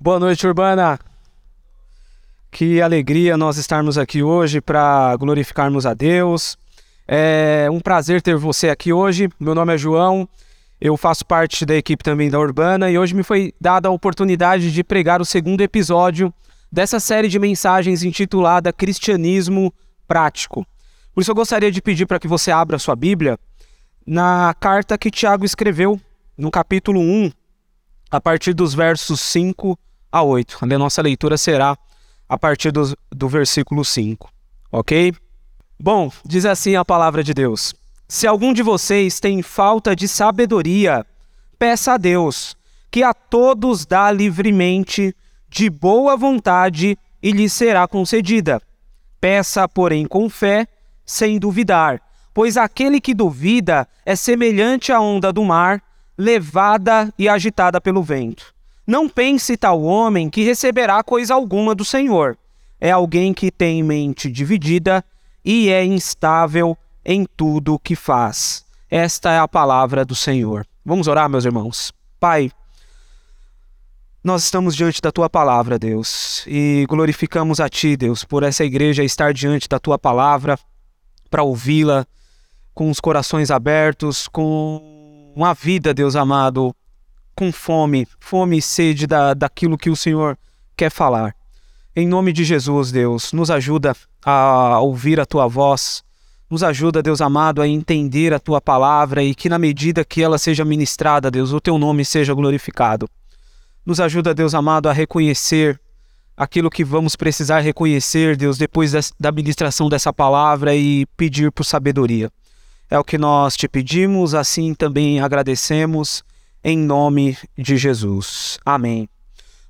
Boa noite, Urbana. Que alegria nós estarmos aqui hoje para glorificarmos a Deus. É um prazer ter você aqui hoje. Meu nome é João, eu faço parte da equipe também da Urbana e hoje me foi dada a oportunidade de pregar o segundo episódio dessa série de mensagens intitulada Cristianismo Prático. Por isso eu gostaria de pedir para que você abra sua Bíblia na carta que Tiago escreveu, no capítulo 1, a partir dos versos 5 a 8. A nossa leitura será a partir do, do versículo 5, ok? Bom, diz assim a palavra de Deus: Se algum de vocês tem falta de sabedoria, peça a Deus, que a todos dá livremente, de boa vontade, e lhe será concedida. Peça, porém, com fé, sem duvidar, pois aquele que duvida é semelhante à onda do mar, levada e agitada pelo vento. Não pense tal homem que receberá coisa alguma do Senhor. É alguém que tem mente dividida e é instável em tudo o que faz. Esta é a palavra do Senhor. Vamos orar, meus irmãos. Pai, nós estamos diante da tua palavra, Deus, e glorificamos a ti, Deus, por essa igreja estar diante da tua palavra para ouvi-la com os corações abertos, com uma vida, Deus amado, com fome, fome e sede da, daquilo que o Senhor quer falar. Em nome de Jesus, Deus, nos ajuda a ouvir a tua voz, nos ajuda, Deus amado, a entender a tua palavra e que na medida que ela seja ministrada, Deus, o teu nome seja glorificado. Nos ajuda, Deus amado, a reconhecer aquilo que vamos precisar reconhecer, Deus, depois da ministração dessa palavra e pedir por sabedoria. É o que nós te pedimos, assim também agradecemos, em nome de Jesus. Amém.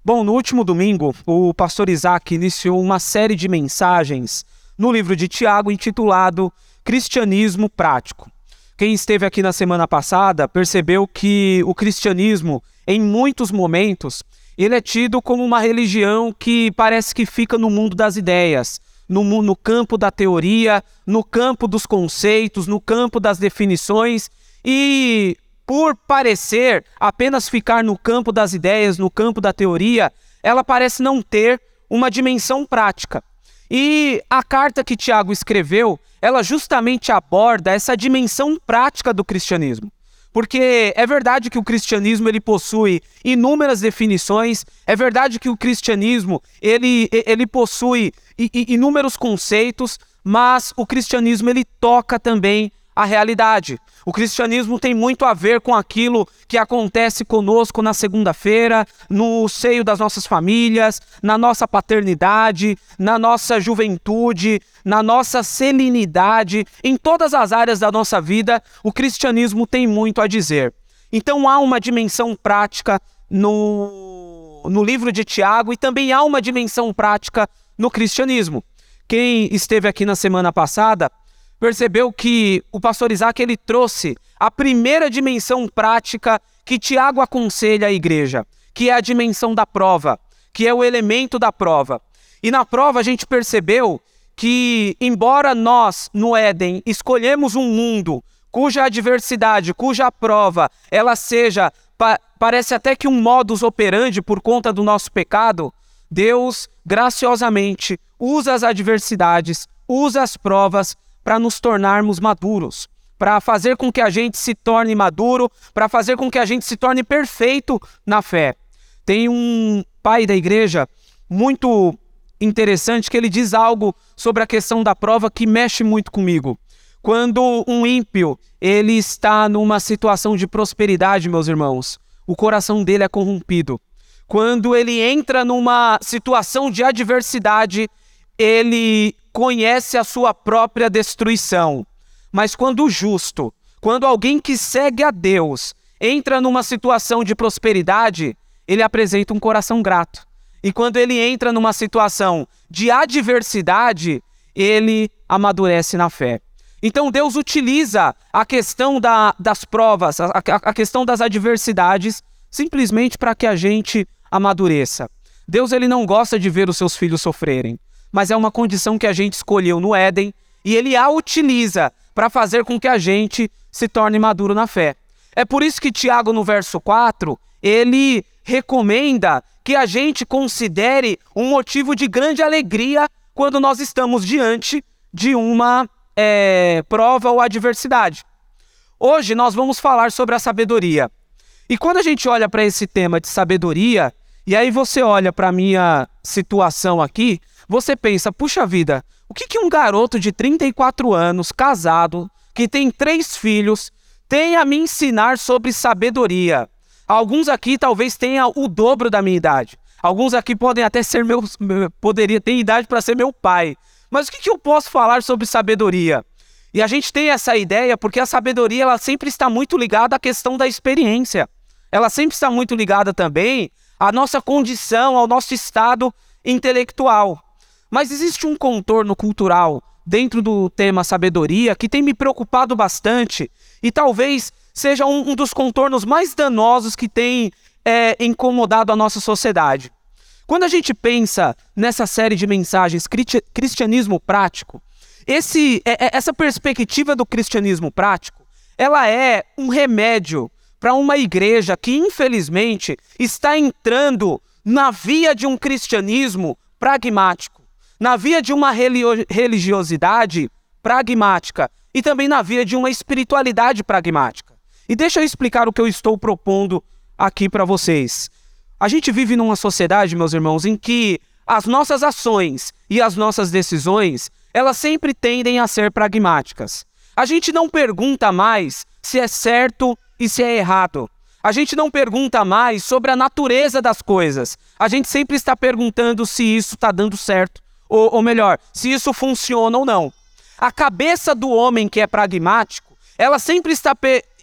Bom, no último domingo, o pastor Isaac iniciou uma série de mensagens no livro de Tiago intitulado Cristianismo Prático. Quem esteve aqui na semana passada percebeu que o cristianismo, em muitos momentos, ele é tido como uma religião que parece que fica no mundo das ideias, no, no campo da teoria, no campo dos conceitos, no campo das definições e por parecer apenas ficar no campo das ideias, no campo da teoria, ela parece não ter uma dimensão prática. E a carta que Tiago escreveu, ela justamente aborda essa dimensão prática do cristianismo. Porque é verdade que o cristianismo ele possui inúmeras definições, é verdade que o cristianismo ele, ele possui inúmeros conceitos, mas o cristianismo ele toca também a realidade. O cristianismo tem muito a ver com aquilo que acontece conosco na segunda-feira, no seio das nossas famílias, na nossa paternidade, na nossa juventude, na nossa selinidade, em todas as áreas da nossa vida, o cristianismo tem muito a dizer. Então há uma dimensão prática no, no livro de Tiago e também há uma dimensão prática no cristianismo. Quem esteve aqui na semana passada percebeu que o pastor Isaac ele trouxe a primeira dimensão prática que Tiago aconselha à igreja, que é a dimensão da prova, que é o elemento da prova. E na prova a gente percebeu que, embora nós, no Éden, escolhemos um mundo cuja adversidade, cuja prova, ela seja, pa parece até que um modus operandi por conta do nosso pecado, Deus graciosamente usa as adversidades, usa as provas para nos tornarmos maduros, para fazer com que a gente se torne maduro, para fazer com que a gente se torne perfeito na fé. Tem um pai da igreja muito interessante que ele diz algo sobre a questão da prova que mexe muito comigo. Quando um ímpio, ele está numa situação de prosperidade, meus irmãos, o coração dele é corrompido. Quando ele entra numa situação de adversidade, ele conhece a sua própria destruição. Mas quando o justo, quando alguém que segue a Deus, entra numa situação de prosperidade, ele apresenta um coração grato. E quando ele entra numa situação de adversidade, ele amadurece na fé. Então Deus utiliza a questão da, das provas, a, a questão das adversidades, simplesmente para que a gente amadureça. Deus ele não gosta de ver os seus filhos sofrerem mas é uma condição que a gente escolheu no Éden e ele a utiliza para fazer com que a gente se torne maduro na fé. É por isso que Tiago, no verso 4, ele recomenda que a gente considere um motivo de grande alegria quando nós estamos diante de uma é, prova ou adversidade. Hoje nós vamos falar sobre a sabedoria. E quando a gente olha para esse tema de sabedoria, e aí você olha para a minha situação aqui, você pensa, puxa vida, o que, que um garoto de 34 anos, casado, que tem três filhos, tem a me ensinar sobre sabedoria? Alguns aqui talvez tenham o dobro da minha idade. Alguns aqui podem até ser meus, poderia ter idade para ser meu pai. Mas o que, que eu posso falar sobre sabedoria? E a gente tem essa ideia porque a sabedoria ela sempre está muito ligada à questão da experiência. Ela sempre está muito ligada também à nossa condição, ao nosso estado intelectual. Mas existe um contorno cultural dentro do tema sabedoria que tem me preocupado bastante e talvez seja um, um dos contornos mais danosos que tem é, incomodado a nossa sociedade. Quando a gente pensa nessa série de mensagens cristianismo prático, esse, é, é, essa perspectiva do cristianismo prático, ela é um remédio para uma igreja que infelizmente está entrando na via de um cristianismo pragmático, na via de uma religiosidade pragmática e também na via de uma espiritualidade pragmática. E deixa eu explicar o que eu estou propondo aqui para vocês. A gente vive numa sociedade, meus irmãos, em que as nossas ações e as nossas decisões, elas sempre tendem a ser pragmáticas. A gente não pergunta mais se é certo e se é errado. A gente não pergunta mais sobre a natureza das coisas. A gente sempre está perguntando se isso está dando certo, ou, ou melhor, se isso funciona ou não. A cabeça do homem que é pragmático, ela sempre está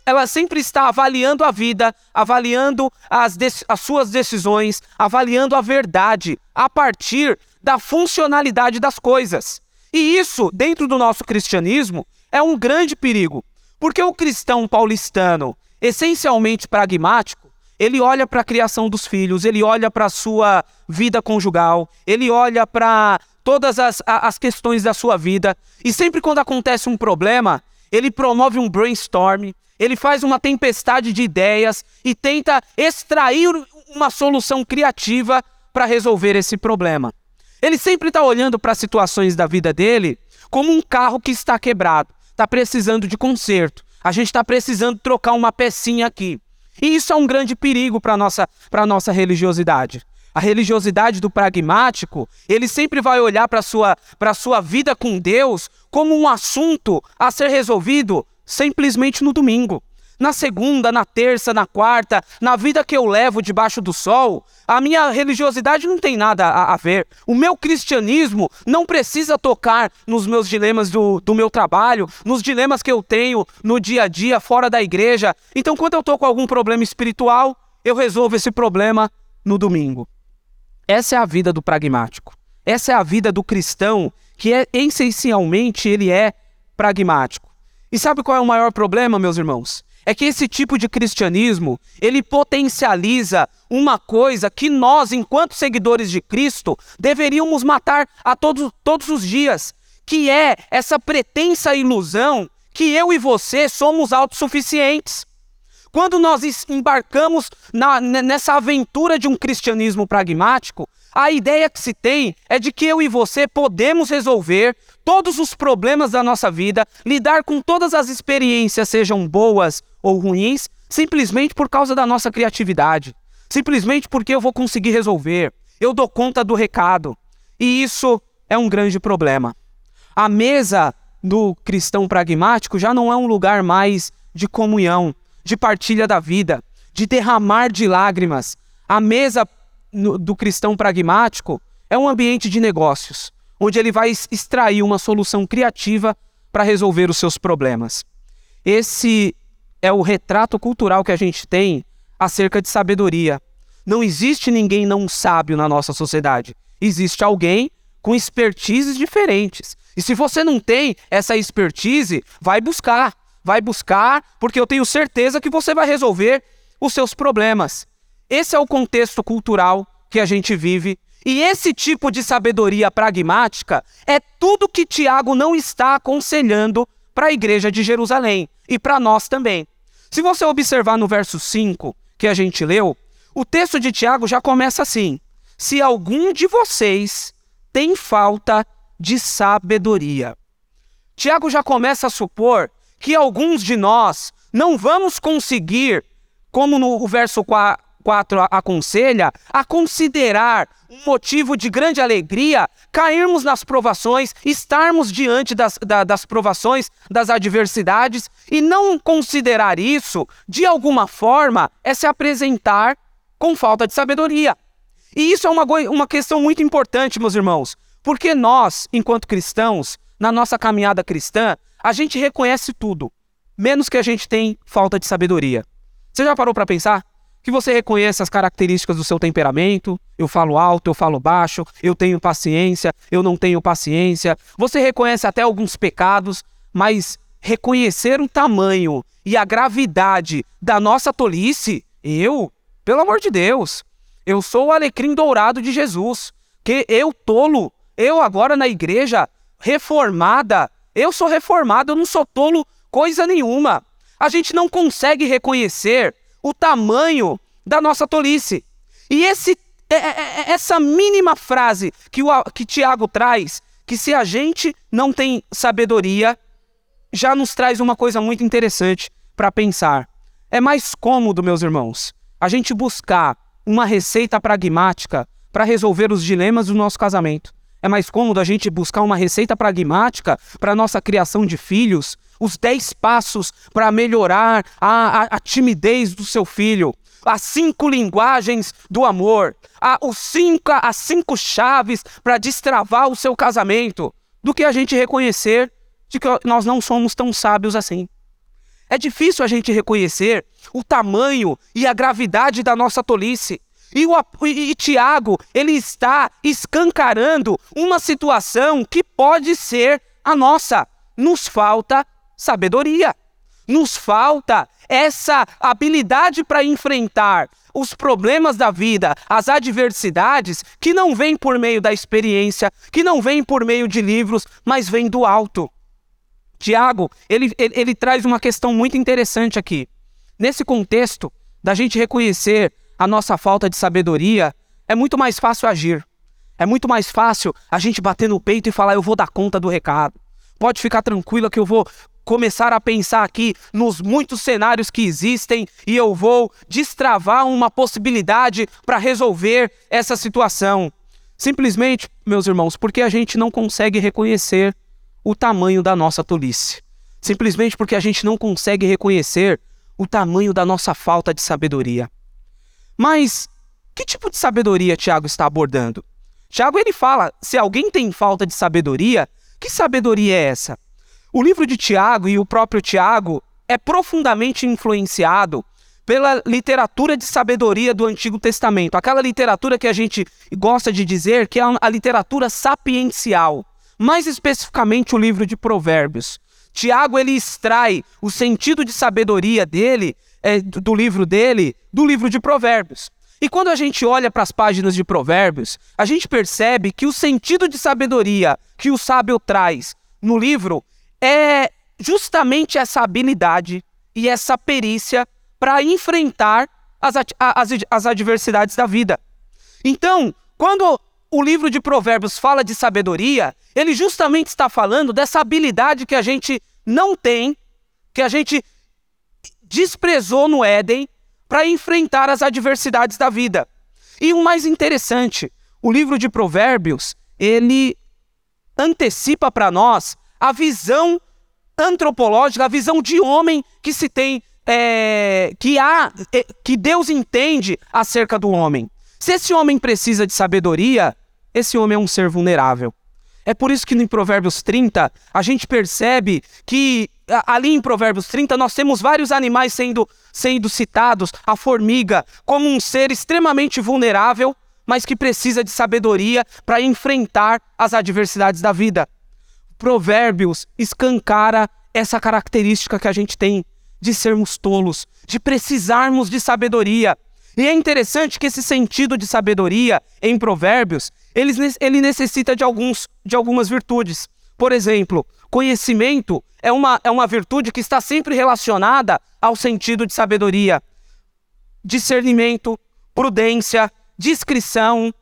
ela sempre está avaliando a vida, avaliando as, as suas decisões, avaliando a verdade a partir da funcionalidade das coisas. E isso, dentro do nosso cristianismo, é um grande perigo, porque o cristão paulistano, essencialmente pragmático, ele olha para a criação dos filhos, ele olha para a sua vida conjugal, ele olha para todas as, as questões da sua vida, e sempre quando acontece um problema, ele promove um brainstorm, ele faz uma tempestade de ideias e tenta extrair uma solução criativa para resolver esse problema. Ele sempre está olhando para as situações da vida dele como um carro que está quebrado, está precisando de conserto. A gente está precisando trocar uma pecinha aqui. E isso é um grande perigo para a nossa, nossa religiosidade. A religiosidade do pragmático, ele sempre vai olhar para a sua, sua vida com Deus como um assunto a ser resolvido simplesmente no domingo. Na segunda, na terça, na quarta, na vida que eu levo debaixo do sol, a minha religiosidade não tem nada a, a ver. O meu cristianismo não precisa tocar nos meus dilemas do, do meu trabalho, nos dilemas que eu tenho no dia a dia, fora da igreja. Então, quando eu estou com algum problema espiritual, eu resolvo esse problema no domingo. Essa é a vida do pragmático. Essa é a vida do cristão que é essencialmente ele é pragmático. E sabe qual é o maior problema, meus irmãos? É que esse tipo de cristianismo, ele potencializa uma coisa que nós, enquanto seguidores de Cristo, deveríamos matar a todos, todos os dias, que é essa pretensa ilusão que eu e você somos autossuficientes. Quando nós embarcamos na, nessa aventura de um cristianismo pragmático, a ideia que se tem é de que eu e você podemos resolver todos os problemas da nossa vida, lidar com todas as experiências, sejam boas ou ruins, simplesmente por causa da nossa criatividade. Simplesmente porque eu vou conseguir resolver. Eu dou conta do recado. E isso é um grande problema. A mesa do cristão pragmático já não é um lugar mais de comunhão, de partilha da vida, de derramar de lágrimas. A mesa do cristão pragmático é um ambiente de negócios, onde ele vai extrair uma solução criativa para resolver os seus problemas. Esse é o retrato cultural que a gente tem acerca de sabedoria. Não existe ninguém não sábio na nossa sociedade. Existe alguém com expertises diferentes. E se você não tem essa expertise, vai buscar. Vai buscar, porque eu tenho certeza que você vai resolver os seus problemas. Esse é o contexto cultural que a gente vive. E esse tipo de sabedoria pragmática é tudo que Tiago não está aconselhando para a igreja de Jerusalém e para nós também. Se você observar no verso 5 que a gente leu, O texto de Tiago já começa assim: Se algum de vocês tem falta de sabedoria. Tiago já começa a supor que alguns de nós não vamos conseguir, como no verso 4 aconselha, a considerar um motivo de grande alegria cairmos nas provações, estarmos diante das, da, das provações, das adversidades, e não considerar isso, de alguma forma, é se apresentar com falta de sabedoria. E isso é uma, uma questão muito importante, meus irmãos, porque nós, enquanto cristãos, na nossa caminhada cristã, a gente reconhece tudo, menos que a gente tem falta de sabedoria. Você já parou para pensar? Que você reconhece as características do seu temperamento, eu falo alto, eu falo baixo, eu tenho paciência, eu não tenho paciência. Você reconhece até alguns pecados, mas reconhecer o tamanho e a gravidade da nossa tolice, eu, pelo amor de Deus, eu sou o alecrim dourado de Jesus, que eu tolo, eu agora na igreja reformada, eu sou reformado, eu não sou tolo coisa nenhuma. A gente não consegue reconhecer o tamanho da nossa tolice. E esse, é, é, é, essa mínima frase que, o, que Tiago traz, que se a gente não tem sabedoria, já nos traz uma coisa muito interessante para pensar. É mais cômodo, meus irmãos, a gente buscar uma receita pragmática para resolver os dilemas do nosso casamento. É mais cômodo a gente buscar uma receita pragmática para a nossa criação de filhos, os 10 passos para melhorar a, a, a, timidez do seu filho, as cinco linguagens do amor, a, os cinco, as cinco chaves para destravar o seu casamento, do que a gente reconhecer de que nós não somos tão sábios assim. É difícil a gente reconhecer o tamanho e a gravidade da nossa tolice. E, o, e, e Tiago, ele está escancarando uma situação que pode ser a nossa. Nos falta sabedoria. Nos falta essa habilidade para enfrentar os problemas da vida, as adversidades, que não vêm por meio da experiência, que não vêm por meio de livros, mas vêm do alto. Tiago, ele, ele, ele traz uma questão muito interessante aqui. Nesse contexto da gente reconhecer a nossa falta de sabedoria, é muito mais fácil agir. É muito mais fácil a gente bater no peito e falar: eu vou dar conta do recado. Pode ficar tranquila que eu vou começar a pensar aqui nos muitos cenários que existem e eu vou destravar uma possibilidade para resolver essa situação. Simplesmente, meus irmãos, porque a gente não consegue reconhecer o tamanho da nossa tolice. Simplesmente porque a gente não consegue reconhecer o tamanho da nossa falta de sabedoria. Mas que tipo de sabedoria Tiago está abordando? Tiago ele fala: se alguém tem falta de sabedoria, que sabedoria é essa? O livro de Tiago e o próprio Tiago é profundamente influenciado pela literatura de sabedoria do Antigo Testamento, aquela literatura que a gente gosta de dizer que é a literatura sapiencial, mais especificamente o livro de Provérbios. Tiago ele extrai o sentido de sabedoria dele é, do livro dele, do livro de Provérbios. E quando a gente olha para as páginas de Provérbios, a gente percebe que o sentido de sabedoria que o sábio traz no livro é justamente essa habilidade e essa perícia para enfrentar as, as, as adversidades da vida. Então, quando o livro de Provérbios fala de sabedoria, ele justamente está falando dessa habilidade que a gente não tem, que a gente desprezou no Éden para enfrentar as adversidades da vida. E o mais interessante, o livro de Provérbios, ele antecipa para nós a visão antropológica, a visão de homem que se tem, é, que há, é, que Deus entende acerca do homem. Se esse homem precisa de sabedoria, esse homem é um ser vulnerável. É por isso que em Provérbios 30 a gente percebe que ali em Provérbios 30 nós temos vários animais sendo, sendo citados, a formiga como um ser extremamente vulnerável, mas que precisa de sabedoria para enfrentar as adversidades da vida. Provérbios escancara essa característica que a gente tem de sermos tolos, de precisarmos de sabedoria. E é interessante que esse sentido de sabedoria em Provérbios, ele, ele necessita de, alguns, de algumas virtudes. Por exemplo, conhecimento é uma, é uma virtude que está sempre relacionada ao sentido de sabedoria. Discernimento, prudência, discrição,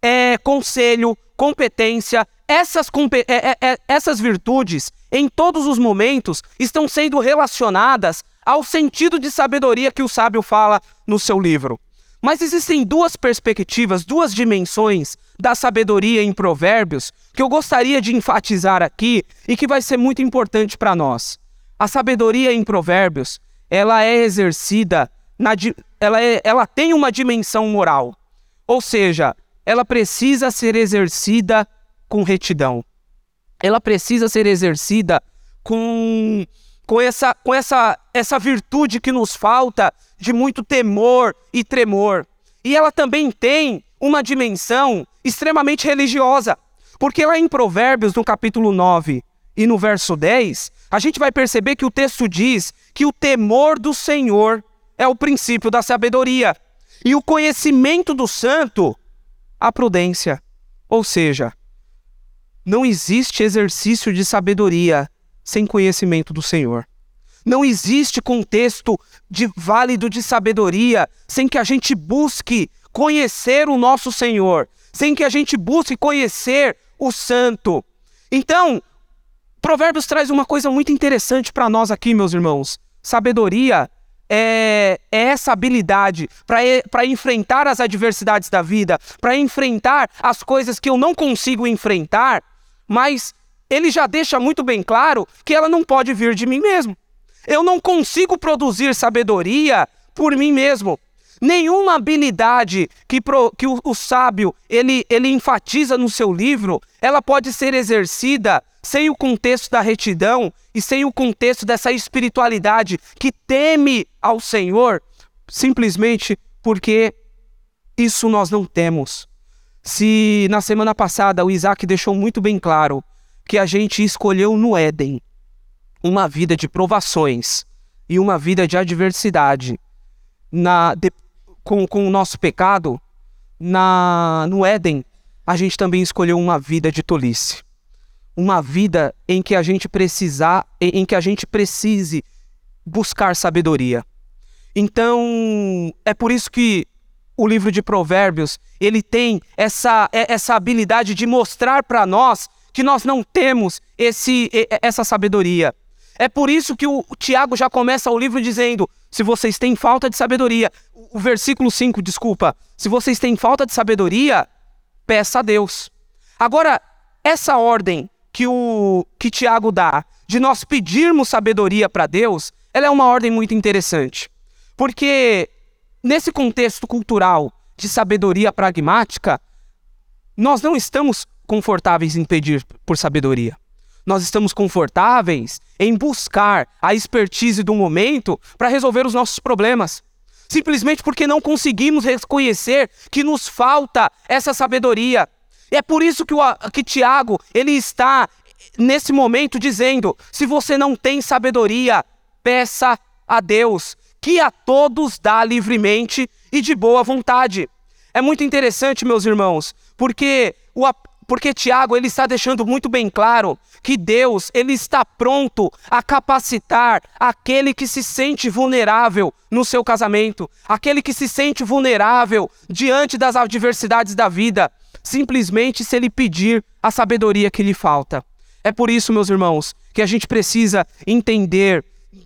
é, conselho, competência, essas, é, é, é, essas virtudes, em todos os momentos, estão sendo relacionadas ao sentido de sabedoria que o sábio fala no seu livro. Mas existem duas perspectivas, duas dimensões da sabedoria em Provérbios que eu gostaria de enfatizar aqui e que vai ser muito importante para nós. A sabedoria em Provérbios, ela é exercida, na, ela, é, ela tem uma dimensão moral. Ou seja, ela precisa ser exercida com retidão. Ela precisa ser exercida com, com, essa, com essa, essa virtude que nos falta de muito temor e tremor. E ela também tem uma dimensão extremamente religiosa. Porque lá em Provérbios, no capítulo 9 e no verso 10, a gente vai perceber que o texto diz que o temor do Senhor é o princípio da sabedoria. E o conhecimento do santo a prudência. Ou seja, não existe exercício de sabedoria sem conhecimento do Senhor. Não existe contexto de válido de sabedoria sem que a gente busque conhecer o nosso Senhor, sem que a gente busque conhecer o Santo. Então, Provérbios traz uma coisa muito interessante para nós aqui, meus irmãos. Sabedoria é, é essa habilidade para enfrentar as adversidades da vida, para enfrentar as coisas que eu não consigo enfrentar, mas ele já deixa muito bem claro que ela não pode vir de mim mesmo. Eu não consigo produzir sabedoria por mim mesmo. Nenhuma habilidade que, pro, que o, o sábio ele, ele enfatiza no seu livro, ela pode ser exercida sem o contexto da retidão e sem o contexto dessa espiritualidade que teme ao Senhor, simplesmente porque isso nós não temos. Se na semana passada o Isaac deixou muito bem claro que a gente escolheu no Éden. Uma vida de provações e uma vida de adversidade. Na, de, com, com o nosso pecado, na, no Éden, a gente também escolheu uma vida de tolice. Uma vida em que a gente precisar, em que a gente precise buscar sabedoria. Então, é por isso que o livro de Provérbios, ele tem essa, é, essa habilidade de mostrar para nós que nós não temos esse, essa sabedoria. É por isso que o Tiago já começa o livro dizendo: se vocês têm falta de sabedoria, o versículo 5, desculpa, se vocês têm falta de sabedoria, peça a Deus. Agora, essa ordem que o que Tiago dá de nós pedirmos sabedoria para Deus, ela é uma ordem muito interessante. Porque nesse contexto cultural de sabedoria pragmática, nós não estamos confortáveis em pedir por sabedoria. Nós estamos confortáveis em buscar a expertise do momento para resolver os nossos problemas. Simplesmente porque não conseguimos reconhecer que nos falta essa sabedoria. É por isso que, o, que Tiago ele está nesse momento dizendo: se você não tem sabedoria, peça a Deus, que a todos dá livremente e de boa vontade. É muito interessante, meus irmãos, porque o, porque Tiago ele está deixando muito bem claro que Deus ele está pronto a capacitar aquele que se sente vulnerável no seu casamento, aquele que se sente vulnerável diante das adversidades da vida simplesmente se ele pedir a sabedoria que lhe falta. É por isso, meus irmãos, que a gente precisa entender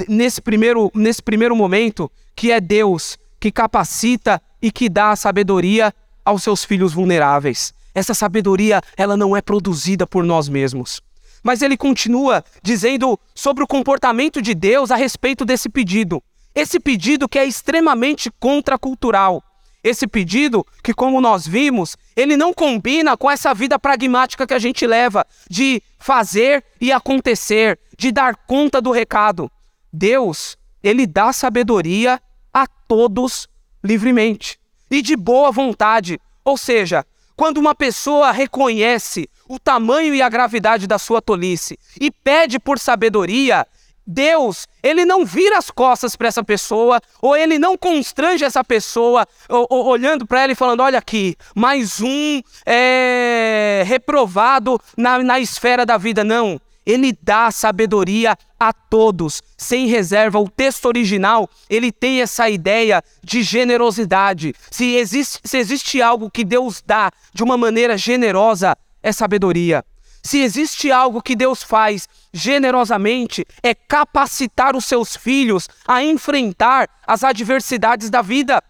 nesse primeiro, nesse primeiro momento que é Deus que capacita e que dá a sabedoria aos seus filhos vulneráveis. Essa sabedoria, ela não é produzida por nós mesmos. Mas ele continua dizendo sobre o comportamento de Deus a respeito desse pedido. Esse pedido que é extremamente contracultural. Esse pedido, que como nós vimos, ele não combina com essa vida pragmática que a gente leva de fazer e acontecer, de dar conta do recado. Deus, ele dá sabedoria a todos livremente e de boa vontade. Ou seja, quando uma pessoa reconhece o tamanho e a gravidade da sua tolice e pede por sabedoria, Deus, ele não vira as costas para essa pessoa, ou ele não constrange essa pessoa, ou, ou, olhando para ela e falando: olha aqui, mais um é, reprovado na, na esfera da vida. Não. Ele dá sabedoria a todos, sem reserva. O texto original, ele tem essa ideia de generosidade. Se existe, se existe algo que Deus dá de uma maneira generosa, é sabedoria. Se existe algo que Deus faz generosamente, é capacitar os seus filhos a enfrentar as adversidades da vida.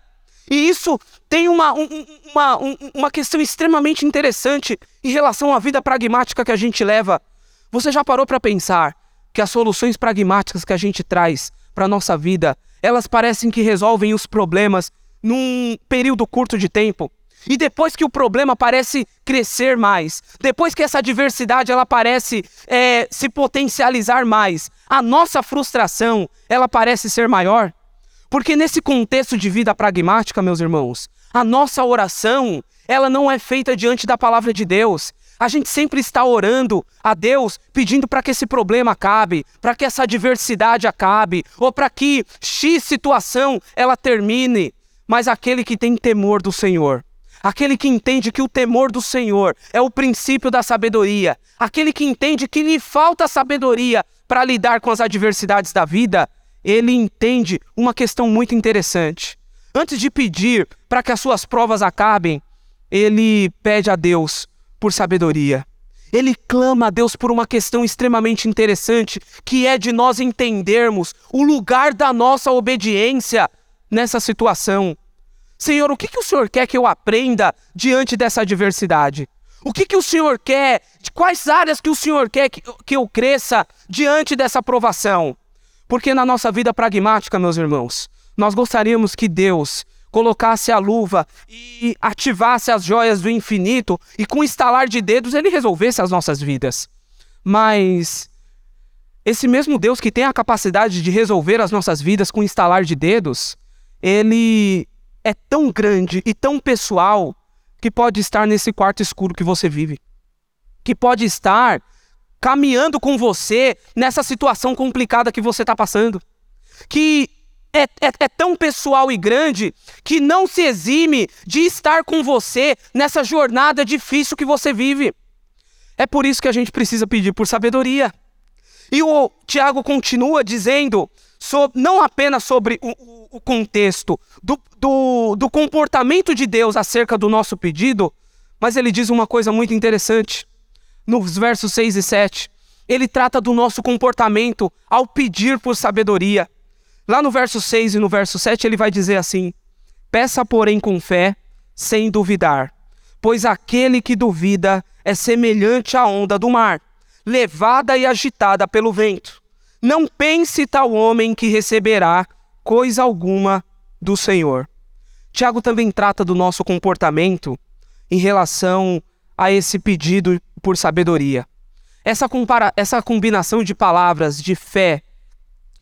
E isso tem uma, uma, uma questão extremamente interessante em relação à vida pragmática que a gente leva. Você já parou para pensar que as soluções pragmáticas que a gente traz para nossa vida, elas parecem que resolvem os problemas num período curto de tempo? E depois que o problema parece crescer mais, depois que essa diversidade ela parece é, se potencializar mais, a nossa frustração ela parece ser maior. Porque nesse contexto de vida pragmática, meus irmãos, a nossa oração ela não é feita diante da palavra de Deus. A gente sempre está orando a Deus pedindo para que esse problema acabe, para que essa adversidade acabe, ou para que X situação ela termine. Mas aquele que tem temor do Senhor, aquele que entende que o temor do Senhor é o princípio da sabedoria, aquele que entende que lhe falta sabedoria para lidar com as adversidades da vida, ele entende uma questão muito interessante. Antes de pedir para que as suas provas acabem, ele pede a Deus por sabedoria. Ele clama a Deus por uma questão extremamente interessante, que é de nós entendermos o lugar da nossa obediência nessa situação. Senhor, o que, que o Senhor quer que eu aprenda diante dessa adversidade? O que, que o Senhor quer? De quais áreas que o Senhor quer que, que eu cresça diante dessa provação? Porque na nossa vida pragmática, meus irmãos, nós gostaríamos que Deus colocasse a luva e ativasse as joias do infinito e com estalar de dedos ele resolvesse as nossas vidas. Mas esse mesmo Deus que tem a capacidade de resolver as nossas vidas com estalar de dedos, ele é tão grande e tão pessoal que pode estar nesse quarto escuro que você vive. Que pode estar caminhando com você nessa situação complicada que você está passando. Que é, é, é, tão pessoal e grande que não se exime de estar com você nessa jornada difícil que você vive. É por isso que a gente precisa pedir por sabedoria. E o Tiago continua dizendo, sobre, não apenas sobre o, o contexto do, do, do comportamento de Deus acerca do nosso pedido, mas ele diz uma coisa muito interessante. Nos versos 6 e 7, ele trata do nosso comportamento ao pedir por sabedoria. Lá no verso 6 e no verso 7 ele vai dizer assim: Peça, porém, com fé, sem duvidar, pois aquele que duvida é semelhante à onda do mar, levada e agitada pelo vento. Não pense tal homem que receberá coisa alguma do Senhor. Tiago também trata do nosso comportamento em relação a esse pedido por sabedoria. Essa, compara essa combinação de palavras de fé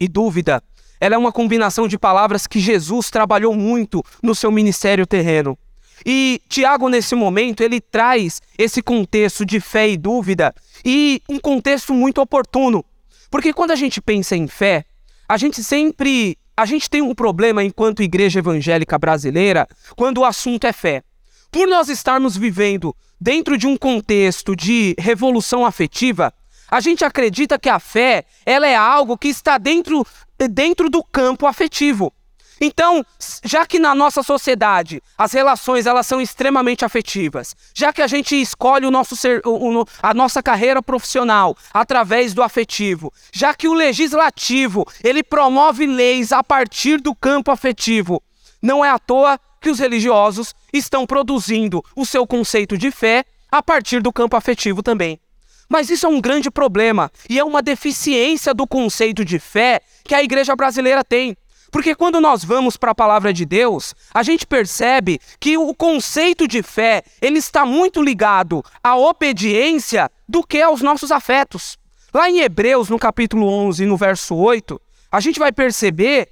e dúvida ela é uma combinação de palavras que Jesus trabalhou muito no seu ministério terreno. E Tiago, nesse momento, ele traz esse contexto de fé e dúvida e um contexto muito oportuno. Porque quando a gente pensa em fé, a gente sempre. A gente tem um problema enquanto igreja evangélica brasileira quando o assunto é fé. Por nós estarmos vivendo dentro de um contexto de revolução afetiva, a gente acredita que a fé ela é algo que está dentro dentro do campo afetivo. Então, já que na nossa sociedade as relações elas são extremamente afetivas, já que a gente escolhe o nosso ser, o, a nossa carreira profissional através do afetivo, já que o legislativo ele promove leis a partir do campo afetivo, não é à toa que os religiosos estão produzindo o seu conceito de fé a partir do campo afetivo também. Mas isso é um grande problema e é uma deficiência do conceito de fé que a igreja brasileira tem. Porque quando nós vamos para a palavra de Deus, a gente percebe que o conceito de fé, ele está muito ligado à obediência do que aos nossos afetos. Lá em Hebreus, no capítulo 11, no verso 8, a gente vai perceber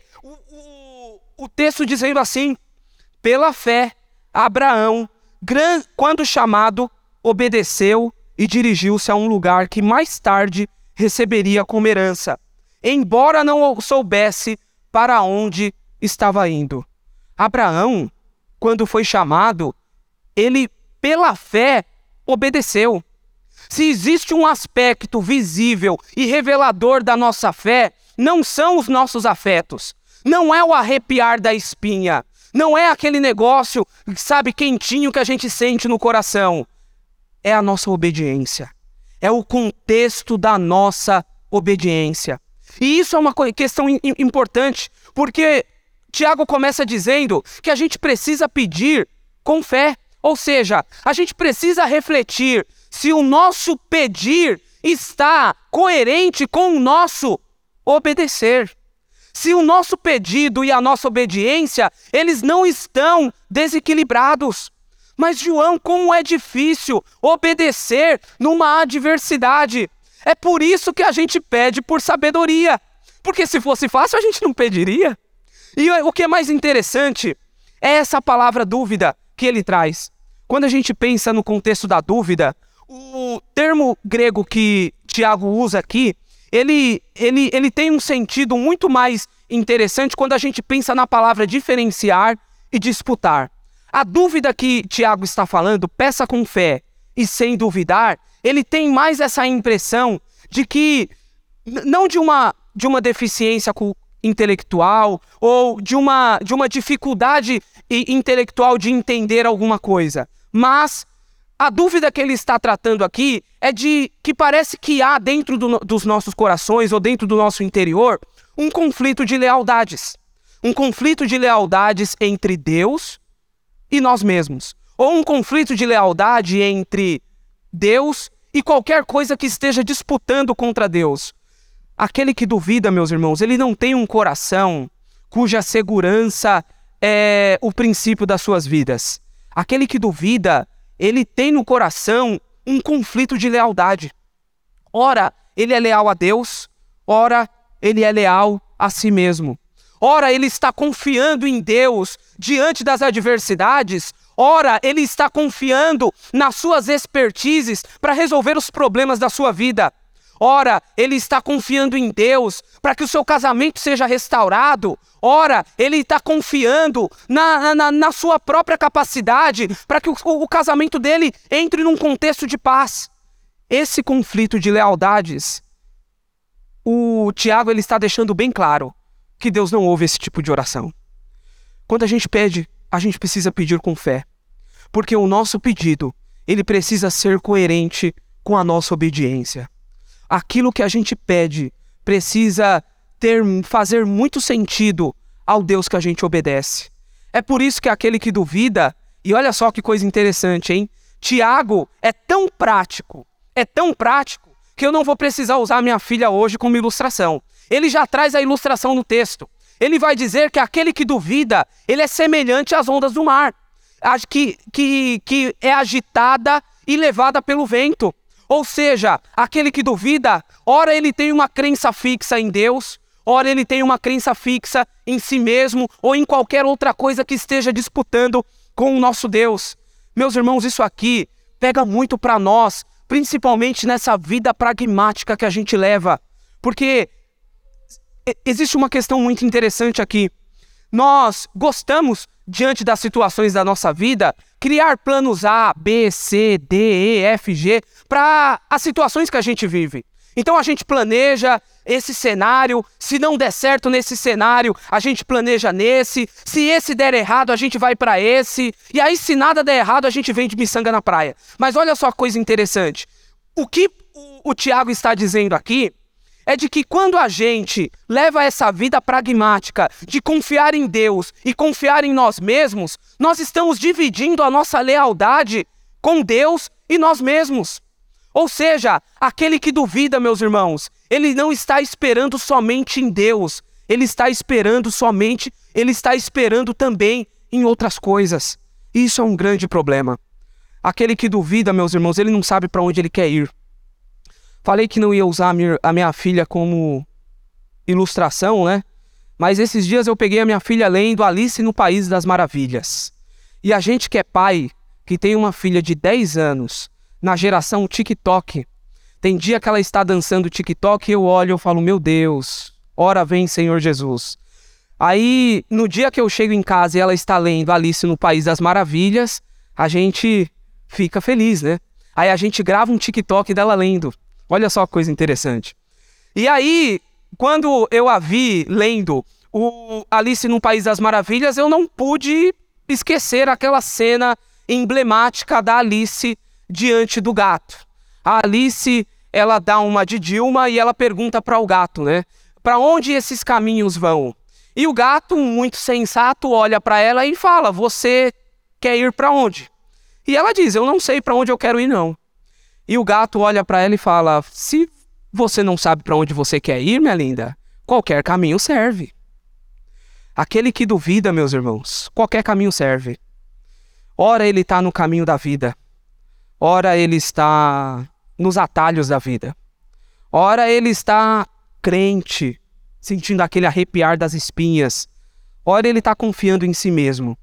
o, texto dizendo assim: pela fé, Abraão, quando chamado, obedeceu e dirigiu-se a um lugar que mais tarde receberia como herança, embora não soubesse para onde estava indo. Abraão, quando foi chamado, ele, pela fé, obedeceu. se existe um aspecto visível e revelador da nossa fé, não são os nossos afetos, não é o arrepiar da espinha, não é aquele negócio, sabe, quentinho que a gente sente no coração. É a nossa obediência. É o contexto da nossa obediência. E isso é uma questão importante, porque Tiago começa dizendo que a gente precisa pedir com fé. Ou seja, a gente precisa refletir se o nosso pedir está coerente com o nosso obedecer. Se o nosso pedido e a nossa obediência, eles não estão desequilibrados. Mas, João, como é difícil obedecer numa adversidade. É por isso que a gente pede por sabedoria. Porque se fosse fácil, a gente não pediria. E o que é mais interessante é essa palavra dúvida que ele traz. Quando a gente pensa no contexto da dúvida, o termo grego que Tiago usa aqui, ele, ele, ele tem um sentido muito mais interessante quando a gente pensa na palavra diferenciar e disputar. A dúvida que Tiago está falando, peça com fé e sem duvidar, ele tem mais essa impressão de que, não de uma, de uma deficiência intelectual ou de uma, de uma dificuldade intelectual de entender alguma coisa, mas a dúvida que ele está tratando aqui é de que parece que há dentro do, dos nossos corações ou dentro do nosso interior um conflito de lealdades. Um conflito de lealdades entre Deus e nós mesmos. Ou um conflito de lealdade entre Deus e qualquer coisa que esteja disputando contra Deus. Aquele que duvida, meus irmãos, ele não tem um coração cuja segurança é o princípio das suas vidas. Aquele que duvida, ele tem no coração um conflito de lealdade. Ora, ele é leal a Deus, ora, ele é leal a si mesmo. Ora, ele está confiando em Deus diante das adversidades, ora, ele está confiando nas suas expertises para resolver os problemas da sua vida. Ora, ele está confiando em Deus para que o seu casamento seja restaurado. Ora, ele está confiando na, na, na, sua própria capacidade para que o, o casamento dele entre num contexto de paz. Esse conflito de lealdades, o Tiago ele está deixando bem claro que Deus não ouve esse tipo de oração. Quando a gente pede, a gente precisa pedir com fé, porque o nosso pedido ele precisa ser coerente com a nossa obediência aquilo que a gente pede precisa ter fazer muito sentido ao Deus que a gente obedece. É por isso que aquele que duvida, e olha só que coisa interessante, hein? Tiago é tão prático, é tão prático que eu não vou precisar usar minha filha hoje como ilustração. Ele já traz a ilustração no texto. Ele vai dizer que aquele que duvida, ele é semelhante às ondas do mar, que, que, que é agitada e levada pelo vento. Ou seja, aquele que duvida, ora ele tem uma crença fixa em Deus, ora ele tem uma crença fixa em si mesmo ou em qualquer outra coisa que esteja disputando com o nosso Deus. Meus irmãos, isso aqui pega muito para nós, principalmente nessa vida pragmática que a gente leva, porque existe uma questão muito interessante aqui. Nós gostamos, diante das situações da nossa vida, criar planos A, B, C, D, E, F, G para as situações que a gente vive. Então a gente planeja esse cenário, se não der certo nesse cenário, a gente planeja nesse, se esse der errado, a gente vai para esse, e aí se nada der errado, a gente vem de miçanga na praia. Mas olha só a coisa interessante. O que o, o Tiago está dizendo aqui é de que quando a gente leva essa vida pragmática de confiar em Deus e confiar em nós mesmos, nós estamos dividindo a nossa lealdade com Deus e nós mesmos. Ou seja, aquele que duvida, meus irmãos, ele não está esperando somente em Deus, ele está esperando somente, ele está esperando também em outras coisas. Isso é um grande problema. Aquele que duvida, meus irmãos, ele não sabe para onde ele quer ir. Falei que não ia usar a minha, filha como ilustração, né? Mas esses dias eu peguei a minha filha lendo Alice no País das Maravilhas. E a gente que é pai, que tem uma filha de 10 anos, na geração TikTok, tem dia que ela está dançando TikTok e eu olho e falo, meu Deus, ora vem Senhor Jesus. Aí, no dia que eu chego em casa e ela está lendo Alice no País das Maravilhas, a gente fica feliz, né? Aí a gente grava um TikTok dela lendo. Olha só que coisa interessante. E aí, quando eu a vi lendo o Alice no País das Maravilhas, eu não pude esquecer aquela cena emblemática da Alice diante do gato. A Alice, ela dá uma de Dilma e ela pergunta para o gato, né? Para onde esses caminhos vão? E o gato, muito sensato, olha para ela e fala: "Você quer ir para onde?" E ela diz: Eu não sei para onde eu quero ir, não. E o gato olha para ela e fala: Se você não sabe para onde você quer ir, minha linda, qualquer caminho serve. Aquele que duvida, meus irmãos, qualquer caminho serve. Ora ele está no caminho da vida, ora ele está nos atalhos da vida, ora ele está crente, sentindo aquele arrepiar das espinhas, ora ele está confiando em si mesmo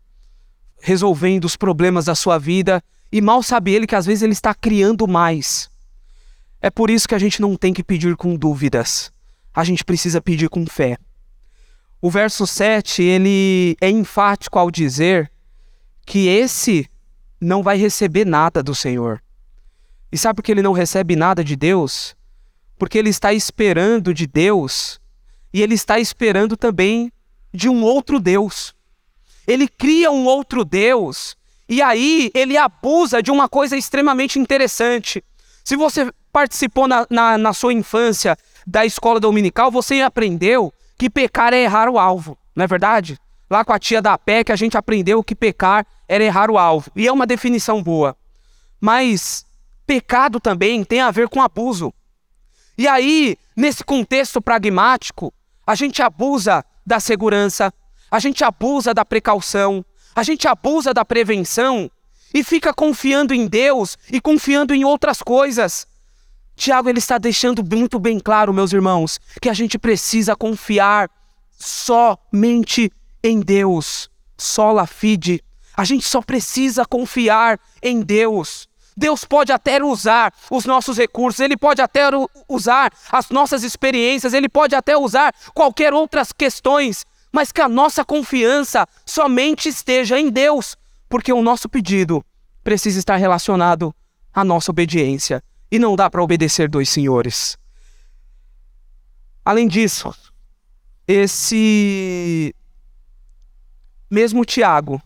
resolvendo os problemas da sua vida e mal sabe ele que às vezes ele está criando mais. É por isso que a gente não tem que pedir com dúvidas. A gente precisa pedir com fé. O verso 7, ele é enfático ao dizer que esse não vai receber nada do Senhor. E sabe por que ele não recebe nada de Deus? Porque ele está esperando de Deus e ele está esperando também de um outro Deus ele cria um outro Deus e aí ele abusa de uma coisa extremamente interessante. Se você participou na, na, na sua infância da escola dominical, você aprendeu que pecar é errar o alvo, não é verdade? Lá com a tia da que a gente aprendeu que pecar era errar o alvo. E é uma definição boa. Mas pecado também tem a ver com abuso. E aí, nesse contexto pragmático, a gente abusa da segurança, a gente abusa da precaução, a gente abusa da prevenção e fica confiando em Deus e confiando em outras coisas. Tiago ele está deixando muito bem claro, meus irmãos, que a gente precisa confiar somente em Deus. Sola fide. A gente só precisa confiar em Deus. Deus pode até usar os nossos recursos, Ele pode até usar as nossas experiências, Ele pode até usar qualquer outras questões, mas que a nossa confiança somente esteja em Deus, porque o nosso pedido precisa estar relacionado à nossa obediência e não dá para obedecer dois senhores. Além disso, esse mesmo Tiago,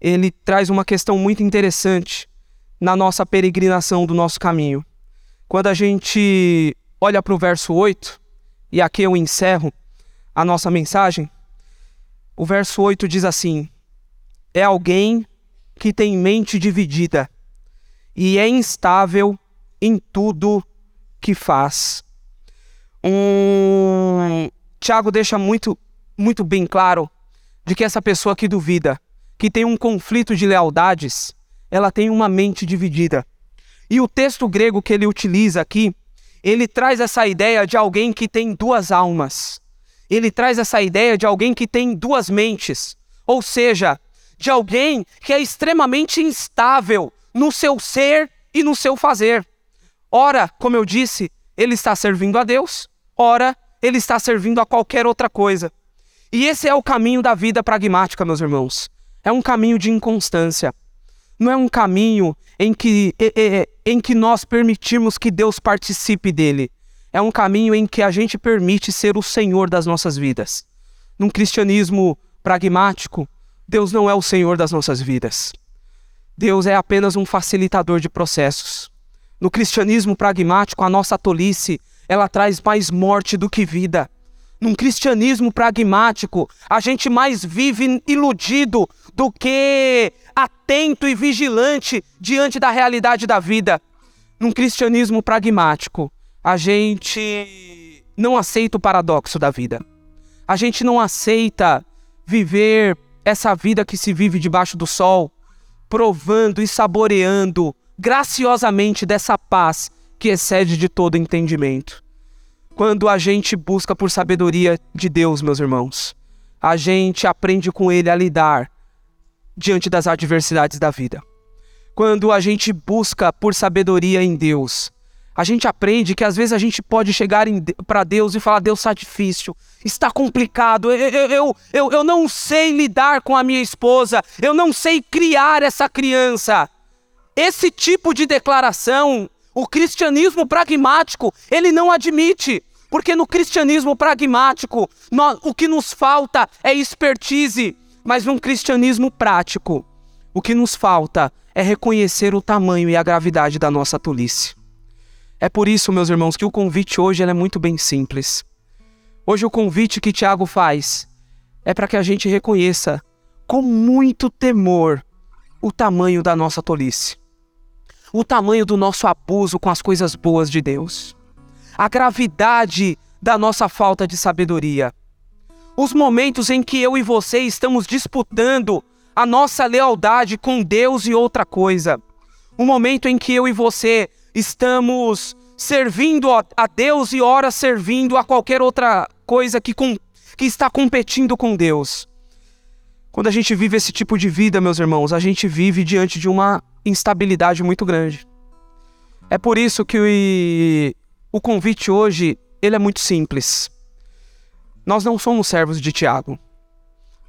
ele traz uma questão muito interessante na nossa peregrinação do nosso caminho. Quando a gente olha para o verso 8, e aqui eu encerro a nossa mensagem, o verso 8 diz assim: É alguém que tem mente dividida e é instável em tudo que faz. Um... Tiago deixa muito, muito bem claro de que essa pessoa que duvida, que tem um conflito de lealdades, ela tem uma mente dividida. E o texto grego que ele utiliza aqui, ele traz essa ideia de alguém que tem duas almas ele traz essa ideia de alguém que tem duas mentes, ou seja, de alguém que é extremamente instável no seu ser e no seu fazer. Ora, como eu disse, ele está servindo a Deus, ora, ele está servindo a qualquer outra coisa. E esse é o caminho da vida pragmática, meus irmãos. É um caminho de inconstância. Não é um caminho em que, em que nós permitimos que Deus participe dele é um caminho em que a gente permite ser o Senhor das nossas vidas. Num cristianismo pragmático, Deus não é o Senhor das nossas vidas. Deus é apenas um facilitador de processos. No cristianismo pragmático, a nossa tolice, ela traz mais morte do que vida. Num cristianismo pragmático, a gente mais vive iludido do que atento e vigilante diante da realidade da vida. Num cristianismo pragmático, a gente não aceita o paradoxo da vida. A gente não aceita viver essa vida que se vive debaixo do sol, provando e saboreando graciosamente dessa paz que excede de todo entendimento. Quando a gente busca por sabedoria de Deus, meus irmãos, a gente aprende com Ele a lidar diante das adversidades da vida. Quando a gente busca por sabedoria em Deus, a gente aprende que às vezes a gente pode chegar para Deus e falar: Deus está difícil, está complicado, eu, eu, eu, eu não sei lidar com a minha esposa, eu não sei criar essa criança. esse tipo de declaração, o cristianismo pragmático, ele não admite. Porque no cristianismo pragmático, nós, o que nos falta é expertise, mas num cristianismo prático, o que nos falta é reconhecer o tamanho e a gravidade da nossa tolice. É por isso, meus irmãos, que o convite hoje é muito bem simples. Hoje o convite que Tiago faz é para que a gente reconheça com muito temor o tamanho da nossa tolice, o tamanho do nosso abuso com as coisas boas de Deus a gravidade da nossa falta de sabedoria. Os momentos em que eu e você estamos disputando a nossa lealdade com Deus e outra coisa. O momento em que eu e você estamos servindo a Deus e ora servindo a qualquer outra coisa que, com, que está competindo com Deus. Quando a gente vive esse tipo de vida, meus irmãos, a gente vive diante de uma instabilidade muito grande. É por isso que o convite hoje, ele é muito simples. Nós não somos servos de Tiago.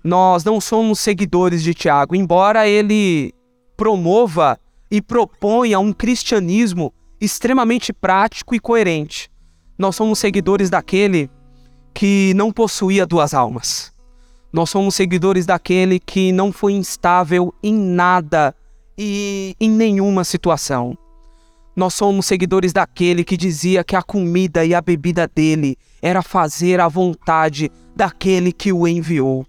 Nós não somos seguidores de Tiago, embora ele promova e proponha um cristianismo extremamente prático e coerente. Nós somos seguidores daquele que não possuía duas almas. Nós somos seguidores daquele que não foi instável em nada e em nenhuma situação. Nós somos seguidores daquele que dizia que a comida e a bebida dele era fazer a vontade daquele que o enviou.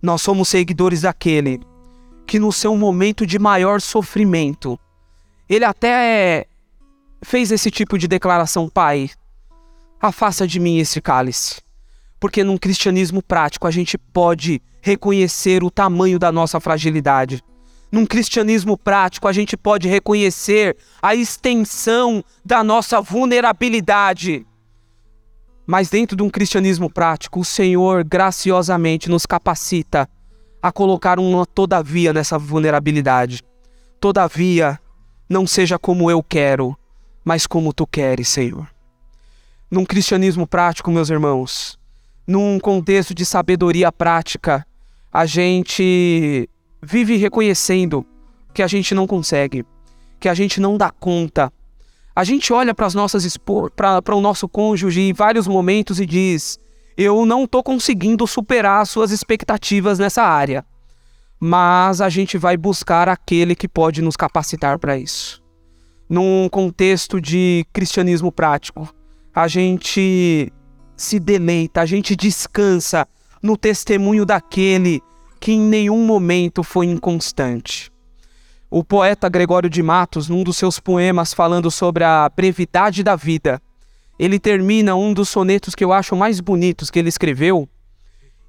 Nós somos seguidores daquele que, no seu momento de maior sofrimento, ele até fez esse tipo de declaração: Pai, afasta de mim esse cálice. Porque num cristianismo prático a gente pode reconhecer o tamanho da nossa fragilidade num cristianismo prático, a gente pode reconhecer a extensão da nossa vulnerabilidade. Mas dentro de um cristianismo prático, o Senhor graciosamente nos capacita a colocar uma todavia nessa vulnerabilidade. Todavia, não seja como eu quero, mas como tu queres, Senhor. Num cristianismo prático, meus irmãos, num contexto de sabedoria prática, a gente vive reconhecendo que a gente não consegue, que a gente não dá conta. A gente olha para as nossas para o nosso cônjuge em vários momentos e diz: "Eu não estou conseguindo superar suas expectativas nessa área". Mas a gente vai buscar aquele que pode nos capacitar para isso. Num contexto de cristianismo prático, a gente se deleita, a gente descansa no testemunho daquele que em nenhum momento foi inconstante. O poeta Gregório de Matos, num dos seus poemas falando sobre a brevidade da vida, ele termina um dos sonetos que eu acho mais bonitos que ele escreveu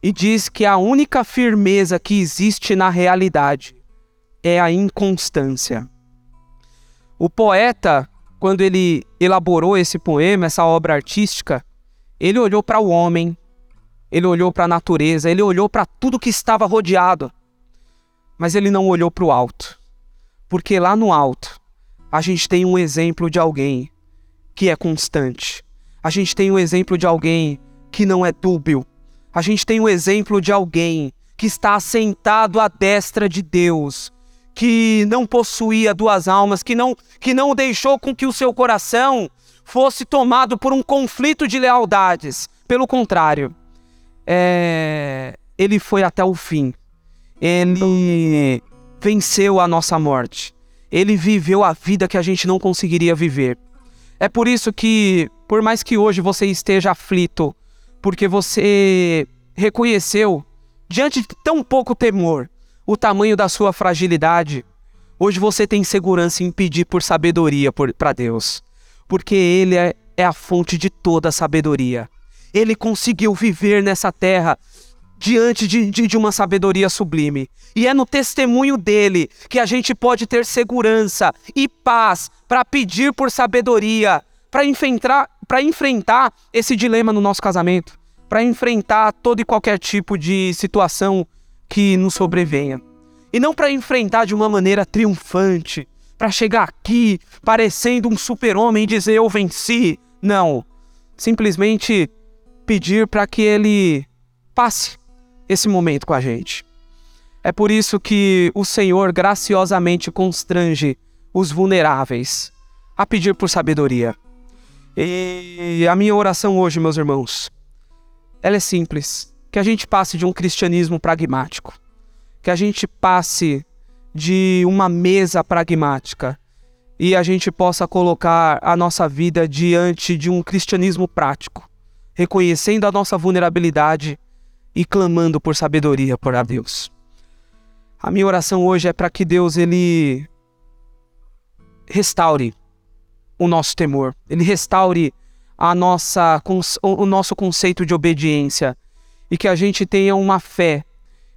e diz que a única firmeza que existe na realidade é a inconstância. O poeta, quando ele elaborou esse poema, essa obra artística, ele olhou para o homem, ele olhou para a natureza, ele olhou para tudo que estava rodeado, mas ele não olhou para o alto, porque lá no alto a gente tem um exemplo de alguém que é constante, a gente tem um exemplo de alguém que não é dúbio, a gente tem um exemplo de alguém que está assentado à destra de Deus, que não possuía duas almas, que não, que não deixou com que o seu coração fosse tomado por um conflito de lealdades. Pelo contrário, é, ele foi até o fim. Ele venceu a nossa morte. Ele viveu a vida que a gente não conseguiria viver. É por isso que, por mais que hoje você esteja aflito, porque você reconheceu, diante de tão pouco temor, o tamanho da sua fragilidade, hoje você tem segurança em pedir por sabedoria para Deus, porque Ele é, é a fonte de toda a sabedoria. Ele conseguiu viver nessa terra diante de, de, de, uma sabedoria sublime. E é no testemunho dele que a gente pode ter segurança e paz para pedir por sabedoria, para enfrentar, enfrentar esse dilema no nosso casamento, para enfrentar todo e qualquer tipo de situação que nos sobrevenha. E não para enfrentar de uma maneira triunfante, para chegar aqui parecendo um super-homem e dizer eu venci. Não. Simplesmente pedir para que ele passe esse momento com a gente. É por isso que o Senhor graciosamente constrange os vulneráveis, a pedir por sabedoria. E a minha oração hoje, meus irmãos, ela é simples: que a gente passe de um cristianismo pragmático, que a gente passe de uma mesa pragmática e a gente possa colocar a nossa vida diante de um cristianismo prático, reconhecendo a nossa vulnerabilidade e clamando por sabedoria por a Deus. A minha oração hoje é para que Deus ele restaure o nosso temor, ele restaure a nossa, o nosso conceito de obediência e que a gente tenha uma fé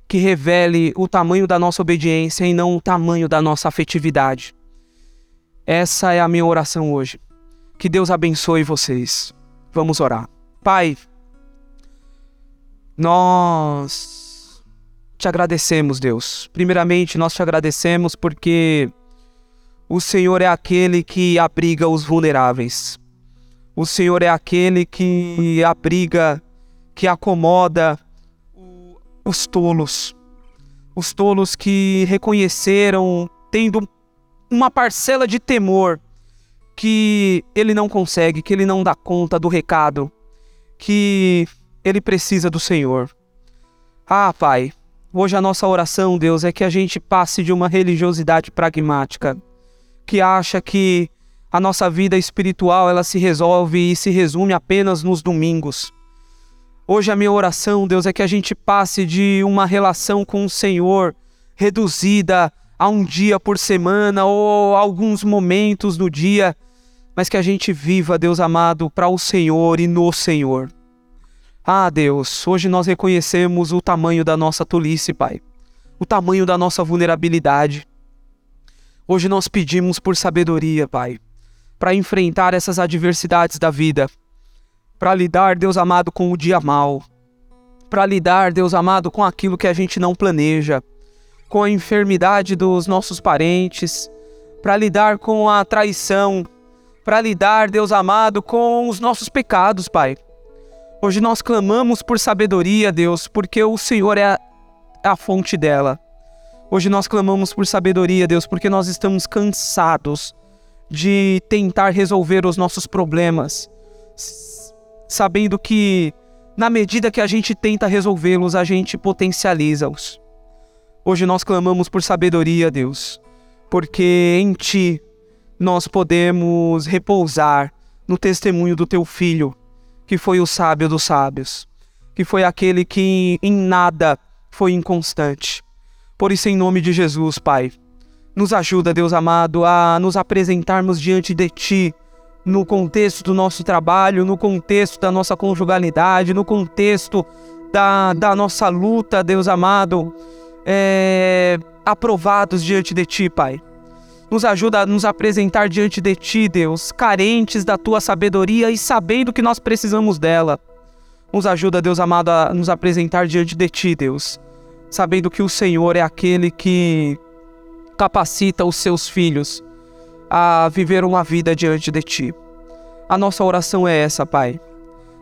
que revele o tamanho da nossa obediência e não o tamanho da nossa afetividade. Essa é a minha oração hoje. Que Deus abençoe vocês. Vamos orar. Pai, nós te agradecemos, Deus. Primeiramente, nós te agradecemos porque o Senhor é aquele que abriga os vulneráveis. O Senhor é aquele que abriga, que acomoda os tolos. Os tolos que reconheceram, tendo uma parcela de temor, que ele não consegue, que ele não dá conta do recado, que ele precisa do Senhor. Ah, Pai, hoje a nossa oração, Deus, é que a gente passe de uma religiosidade pragmática que acha que a nossa vida espiritual ela se resolve e se resume apenas nos domingos. Hoje a minha oração, Deus, é que a gente passe de uma relação com o Senhor reduzida a um dia por semana ou alguns momentos do dia, mas que a gente viva, Deus amado, para o Senhor e no Senhor. Ah, Deus, hoje nós reconhecemos o tamanho da nossa tolice, Pai, o tamanho da nossa vulnerabilidade. Hoje nós pedimos por sabedoria, Pai, para enfrentar essas adversidades da vida, para lidar, Deus amado, com o dia mal, para lidar, Deus amado, com aquilo que a gente não planeja, com a enfermidade dos nossos parentes, para lidar com a traição, para lidar, Deus amado, com os nossos pecados, Pai. Hoje nós clamamos por sabedoria, Deus, porque o Senhor é a, é a fonte dela. Hoje nós clamamos por sabedoria, Deus, porque nós estamos cansados de tentar resolver os nossos problemas, sabendo que na medida que a gente tenta resolvê-los, a gente potencializa-os. Hoje nós clamamos por sabedoria, Deus, porque em Ti nós podemos repousar no testemunho do Teu Filho, que foi o sábio dos sábios, que foi aquele que em nada foi inconstante, por isso, em nome de Jesus, Pai, nos ajuda, Deus amado, a nos apresentarmos diante de Ti, no contexto do nosso trabalho, no contexto da nossa conjugalidade, no contexto da, da nossa luta, Deus amado, é, aprovados diante de Ti, Pai. Nos ajuda a nos apresentar diante de Ti, Deus, carentes da Tua sabedoria e sabendo que nós precisamos dela. Nos ajuda, Deus amado, a nos apresentar diante de Ti, Deus, sabendo que o Senhor é aquele que capacita os seus filhos a viver uma vida diante de ti. A nossa oração é essa, Pai.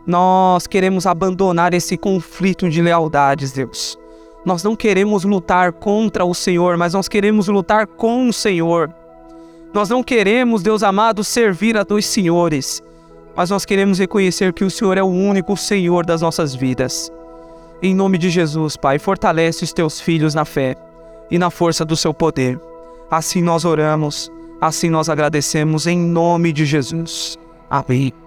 Nós queremos abandonar esse conflito de lealdades, Deus. Nós não queremos lutar contra o Senhor, mas nós queremos lutar com o Senhor. Nós não queremos, Deus amado, servir a dois senhores, mas nós queremos reconhecer que o Senhor é o único Senhor das nossas vidas. Em nome de Jesus, Pai, fortalece os teus filhos na fé e na força do seu poder. Assim nós oramos, assim nós agradecemos em nome de Jesus. Amém.